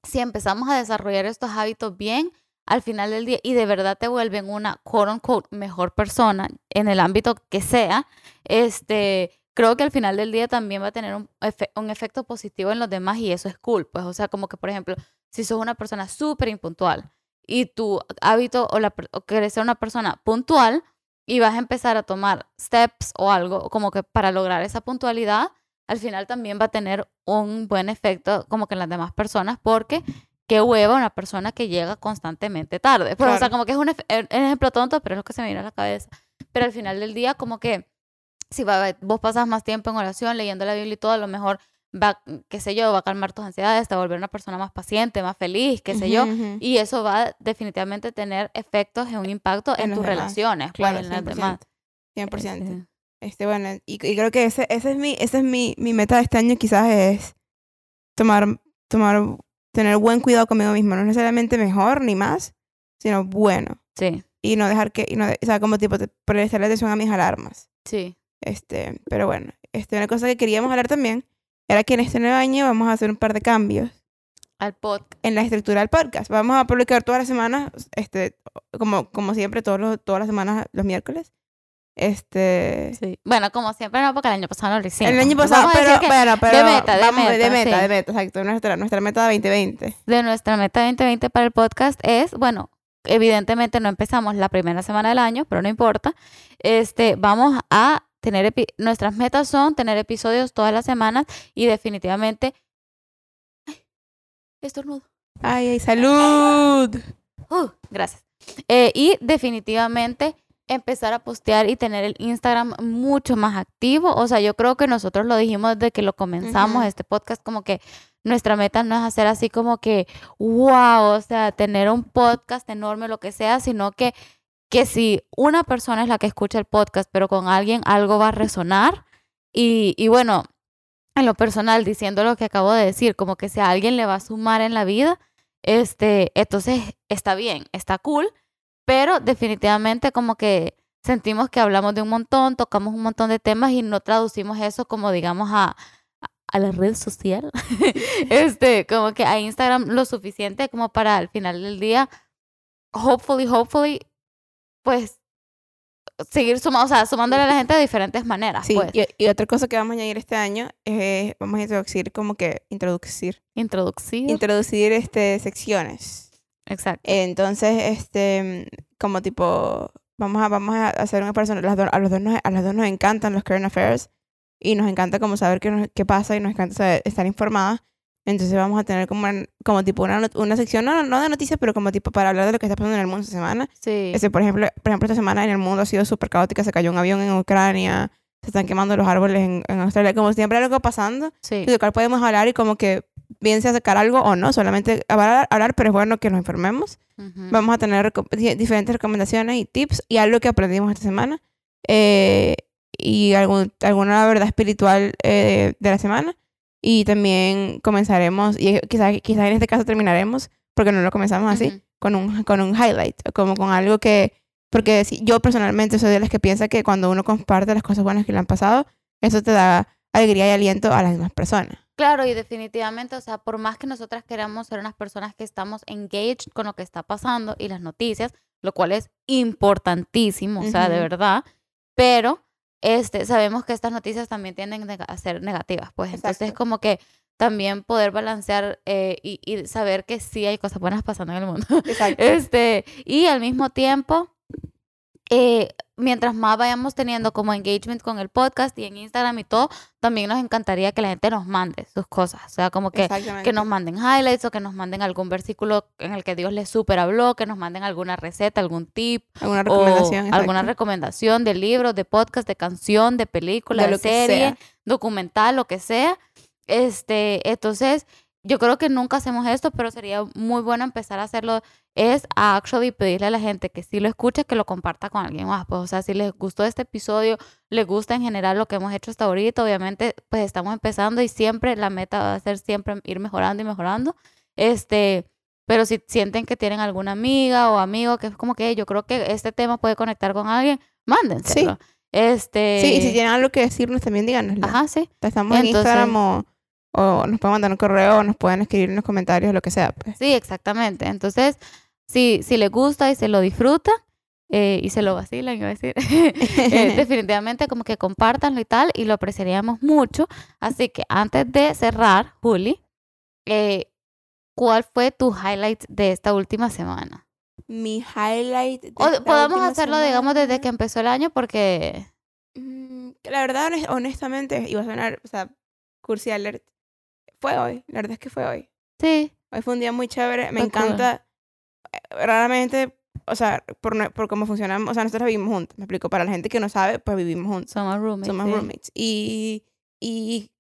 si empezamos a desarrollar estos hábitos bien, al final del día, y de verdad te vuelven una quote unquote mejor persona en el ámbito que sea, este, creo que al final del día también va a tener un, efe- un efecto positivo en los demás y eso es cool. Pues, o sea, como que, por ejemplo, si sos una persona súper impuntual y tu hábito o, la, o querés ser una persona puntual y vas a empezar a tomar steps o algo como que para lograr esa puntualidad, al final también va a tener un buen efecto como que en las demás personas porque qué hueva una persona que llega constantemente tarde. Pero, o sea, Claro. como que es un, ejemplo tonto, pero es lo que se me viene a la cabeza. Pero al final del día, como que si vos pasas más tiempo en oración, leyendo la Biblia y todo, a lo mejor va, qué sé yo, va a calmar tus ansiedades, te va a volver una persona más paciente, más feliz, qué sé yo. Y eso va a definitivamente tener efectos y un impacto En tus demás. relaciones, Claro, pues, en las 100%. demás. 100%. Este, Este, bueno, y, y creo que ese, ese es mi, ese es mi, mi meta de este año quizás es tomar, tomar, tener buen cuidado conmigo mismo, no necesariamente mejor ni más, sino bueno. Sí, Y no dejar que, y no, de- o sea, como tipo, prestarle atención a mis alarmas. sí. Este, pero bueno, este, una cosa que queríamos hablar también era que en este nuevo año vamos a hacer un par de cambios Al podcast. en la estructura del podcast. Vamos a publicar todas las semanas, este, como, como siempre, todos los, todas las semanas, los miércoles. Este, Sí. Bueno, como siempre, no, porque el año pasado no lo hicimos. el año pasado, pero, bueno, pero meta, de vamos, de meta, meta, sí. de meta, exacto, nuestra, nuestra meta de 2020. de nuestra meta 2020 para el podcast es, bueno, evidentemente no empezamos la primera semana del año, pero no importa. Este, vamos a tener epi- nuestras metas son tener episodios todas las semanas y definitivamente ¡Ay! estornudo. Ay, ay, salud. Uh, gracias. Eh, y definitivamente empezar a postear y tener el Instagram mucho más activo. O sea, yo creo que nosotros lo dijimos desde que lo comenzamos, este podcast, como que nuestra meta no es hacer así como que, wow, o sea, tener un podcast enorme, lo que sea, sino que, que si una persona es la que escucha el podcast, pero con alguien algo va a resonar. Y, y bueno, en lo personal, diciendo lo que acabo de decir, como que si a alguien le va a sumar en la vida, este, entonces está bien, está cool, pero definitivamente como que sentimos que hablamos de un montón, tocamos un montón de temas y no traducimos eso como digamos a, a la red social, este, como que a Instagram lo suficiente como para al final del día, hopefully, hopefully, pues seguir sumando, o sea, sumándole a la gente de diferentes maneras. Sí, pues. y, y otra cosa que vamos a añadir este año es, vamos a introducir como que, introducir, Introducir. introducir este, secciones. Exacto. Entonces, este, como tipo, vamos a, vamos a hacer una persona, las dos- a, los dos nos, a las dos nos encantan los current affairs y nos encanta como saber qué, nos- qué pasa y nos encanta saber- estar informadas. Entonces vamos a tener como, como tipo una, una sección, no, no de noticias, pero como tipo para hablar de lo que está pasando en el mundo esta semana. Sí. Este, por ejemplo, por ejemplo, esta semana en el mundo ha sido súper caótica, se cayó un avión en Ucrania, se están quemando los árboles en, en Australia, como siempre algo pasando, Sí. de lo cual podemos hablar y como que bien sea sacar algo o no, solamente hablar, hablar pero es bueno que nos informemos. Ujú. Vamos a tener reco- di- diferentes recomendaciones y tips y algo que aprendimos esta semana eh, y algún, alguna verdad espiritual eh, de la semana. Y también comenzaremos, y quizás quizá en este caso terminaremos, porque no lo comenzamos así, Ujú. con, un, con un highlight, como con algo que, porque si- yo personalmente soy de las que piensa que cuando uno comparte las cosas buenas que le han pasado, eso te da alegría y aliento a las demás personas. Claro, y definitivamente, o sea, por más que nosotras queramos ser unas personas que estamos engaged con lo que está pasando y las noticias, lo cual es importantísimo, o sea, de verdad, pero este, sabemos que estas noticias también tienden a ser negativas, pues entonces Exacto. como que también poder balancear eh, y, y saber que sí hay cosas buenas pasando en el mundo. Exacto. Este, y al mismo tiempo, eh, mientras más vayamos teniendo como engagement con el podcast y en Instagram y todo, también nos encantaría que la gente nos mande sus cosas. O sea, como que, que nos manden highlights o que nos manden algún versículo en el que Dios les super habló, que nos manden alguna receta, algún tip alguna o recomendación. alguna exacto. recomendación de libro, de podcast, de canción, de película, De de, serie, documental, lo que sea. Este, entonces, yo creo que nunca hacemos esto, pero sería muy bueno empezar a hacerlo. Es a actually pedirle a la gente que si lo escuche, que lo comparta con alguien más. Pues, o sea, si les gustó este episodio, les gusta en general lo que hemos hecho hasta ahorita, obviamente, pues estamos empezando y siempre la meta va a ser siempre ir mejorando y mejorando. Este, pero si sienten que tienen alguna amiga o amigo que es como que yo creo que este tema puede conectar con alguien, mándenselo. Este, Sí, y si tienen algo que decirnos también díganoslo. Ajá, sí. Estamos en Entonces- Instagram o, o nos pueden mandar un correo o nos pueden escribir en los comentarios, lo que sea. Pues. Sí, exactamente. Entonces, si, si les gusta y se lo disfrutan eh, y se lo vacilan, iba a decir, eh, definitivamente como que compártanlo y tal, y lo apreciaríamos mucho. Así que antes de cerrar, Juli, eh, ¿cuál fue tu highlight de esta última semana? Mi highlight. de O esta podemos última hacerlo, digamos, desde que empezó el año, porque... mm, La verdad, honest- honestamente, iba a sonar, o sea, cursi alert. Fue hoy, la verdad es que fue hoy. Sí, Hoy fue un día muy chévere, me encanta. eh, Raramente, o sea, por, por cómo funcionamos, o sea, nosotros vivimos juntos, me explico. Para la gente que no sabe, pues vivimos juntos. somos roommates. somos sí. roommates. Y, y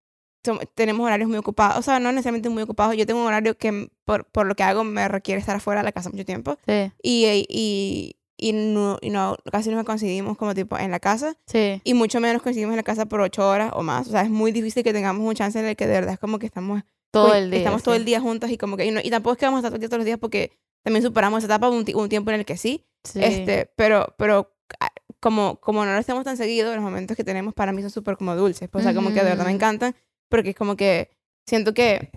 tenemos horarios muy ocupados. O sea, no necesariamente muy ocupados. Yo tengo un horario que por, por lo que hago me requiere estar afuera de la casa mucho tiempo. Sí, Y, y, y, no, y no, casi no coincidimos como tipo en la casa. sí. Y mucho menos coincidimos en la casa por ocho horas o más. O sea, es muy difícil que tengamos un chance en el que de verdad es como que estamos Todo el día. Estamos todo sí. el día juntas y como que... Y, no- y tampoco es que vamos a estar todo el día todos los días porque también superamos esa etapa un, un tiempo en el que sí. Sí. Este, pero, pero ah, como, como no lo hacemos tan seguido, los momentos que tenemos para mí son súper como dulces. pues, o sea, como que de verdad me encantan porque es como que siento que,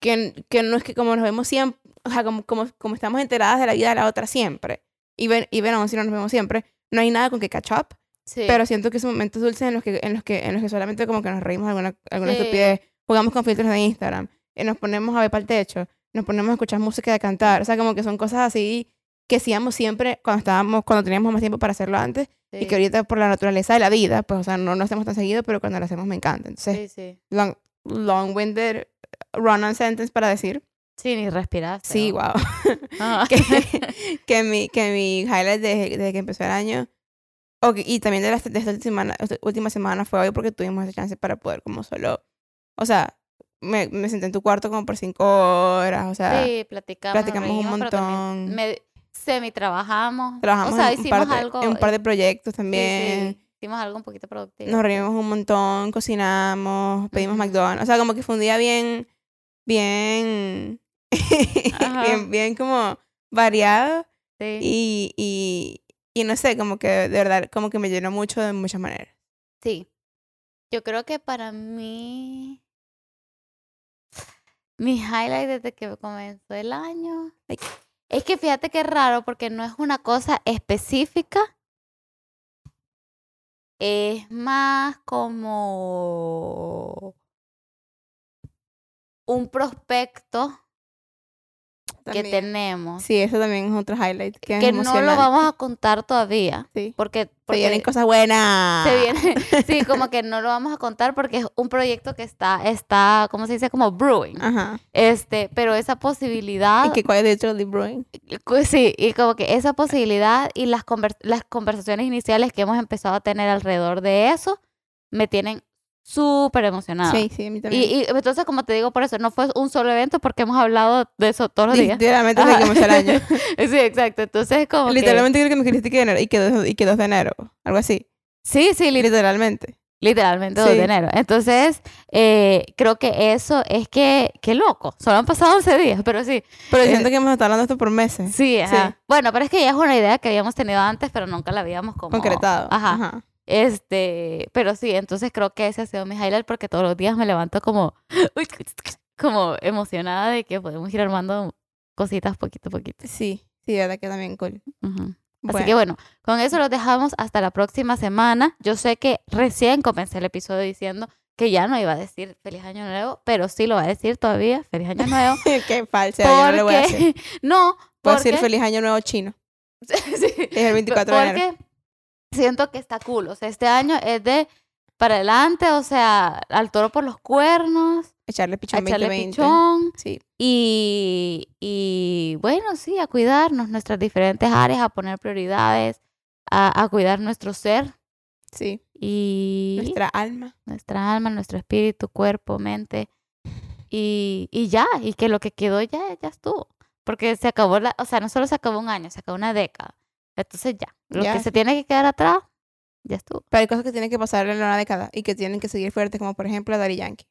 que, que no es que como nos vemos siempre, o sea, como, como, como estamos enteradas de la vida de la otra siempre. Y ven, y ven aún si no nos vemos siempre, no hay nada con que catch up. Sí. Pero siento que son momentos dulces en los que, en los que, en los que solamente como que nos reímos alguna, alguna Sí. estupidez, jugamos con filtros de Instagram, y nos ponemos a ver para el techo, nos ponemos a escuchar música de cantar, o sea, como que son cosas así que hacíamos siempre cuando estábamos, cuando teníamos más tiempo para hacerlo antes, y Sí. que ahorita por la naturaleza de la vida, pues, o sea, no lo hacemos tan seguido, pero cuando lo hacemos me encanta. Entonces, long, long-winded run-on sentence para decir, Sí, ni respiraste. sí, wow, Ah. que, que, mi, que mi highlight desde, desde que empezó el año, ok, y también de, la, de esta última semana, esta última semana fue hoy porque tuvimos esa chance para poder como solo, o sea, me, me senté en tu cuarto como por cinco horas, o sea, sí, platicamos. platicamos un reímos, montón. me- semi-trabajamos. trabajamos o sea, en, un hicimos par de, algo. en un par de proyectos sí, también. sí, hicimos algo un poquito productivo. Nos reímos un montón, cocinamos, pedimos Ujú. McDonald's. O sea, como que fue un día bien, bien. bien, bien como variado. Sí. Y, y, y no sé, como que de verdad, como que me llenó mucho de muchas maneras. Sí. Yo creo que para mí. Mi highlight desde que comenzó el año. Es que fíjate que es raro porque no es una cosa específica, es más como un prospecto que tenemos. Sí, eso también es otro highlight. Que, es no lo vamos a contar todavía. Sí. Porque, Se vienen cosas buenas. se viene, sí, como que no lo vamos a contar porque es un proyecto que está, está, ¿cómo se dice? Como brewing. Ajá. Este, pero esa posibilidad, Y que cuál es literally brewing. cu- sí, y como que esa posibilidad y las, conver- las conversaciones iniciales que hemos empezado a tener alrededor de eso me tienen súper emocionada. Sí, sí, a mí Y, también. y entonces, como te digo, por eso no fue un solo evento porque hemos hablado de eso todos los días. Literalmente desde que comenzó el año. Sí, exacto. Entonces, como que- Literalmente creo que me escribiste que de enero y que 2 y que 2 de enero. Algo así. Sí, sí, li- Literalmente. literalmente 2 Sí. de enero. Entonces, eh, creo que eso es que, qué loco. Solo han pasado 11 días, pero sí. Pero Eh, siento que hemos estado hablando esto por meses. Sí, ajá. Sí. Bueno, pero es que ya es una idea que habíamos tenido antes, pero nunca la habíamos como... Concretado. Ajá. Ajá. Este, pero sí, entonces creo que ese ha sido mi highlight porque todos los días me levanto como, como emocionada de que podemos ir armando cositas poquito a poquito. Sí, sí, verdad que también cool. Así Bueno, que bueno, con eso los dejamos hasta la próxima semana. Yo sé que recién comencé el episodio diciendo que ya no iba a decir feliz año nuevo, pero sí lo va a decir todavía, feliz año nuevo. qué falsa, yo no le voy a porque, no, Voy a porque, decir feliz año nuevo chino. sí, Es el 24 de enero. Siento que está cool. O sea, este año es de para adelante, o sea, al toro por los cuernos, Echarle a pichón echarle 2020. pichón. Sí, Y, y bueno, sí, a cuidarnos nuestras diferentes áreas, a poner prioridades, a, a cuidar nuestro ser sí. y Nuestra alma. nuestra alma, nuestro espíritu, cuerpo, mente. Y, y ya, y que lo que quedó ya, ya estuvo. Porque se acabó la, o sea, no solo se acabó un año, se acabó una década. Entonces ya, lo Ya. que se tiene que quedar atrás, ya estuvo. Pero hay cosas que tienen que pasar en una década y que tienen que seguir fuertes, como por ejemplo Daddy Yankee.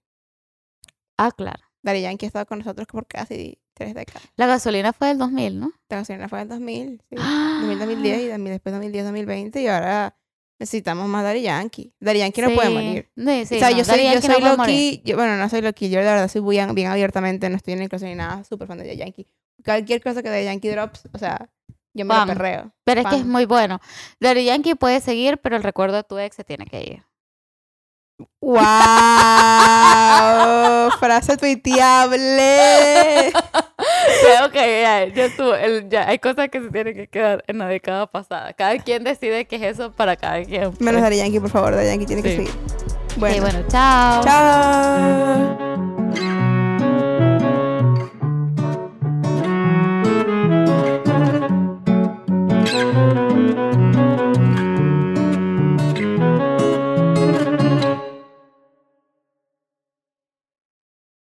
Ah, claro. Daddy Yankee ha estado con nosotros por casi tres décadas. La gasolina fue del 2000, ¿no? La gasolina fue en el 2000, sí. ¡Ah! 2000, 2010 y después 2010, 2020 y ahora necesitamos más Daddy Yankee. Daddy Yankee no puede morir. Sí, sí, o sea, no, yo soy, Daddy yo no soy morir. Loki, yo, bueno, no soy Loki, yo de verdad soy bien, bien abiertamente, no estoy en el closet ni nada, súper fan de Daddy Yankee. Cualquier cosa que Daddy Yankee drops, o sea, yo me Fan. lo perreo. Pero es que es muy bueno. Daddy Yankee puede seguir, pero el recuerdo de tu ex se tiene que ir. ¡Wow! Frase tuiteable. Creo que ya, ya estuvo. el- ya hay cosas que se tienen que quedar en la década pasada. Cada quien decide qué es eso para cada quien. Menos pues. Daddy Yankee, por favor, Daddy Yankee tiene que seguir. Bueno, bueno, chao. chao.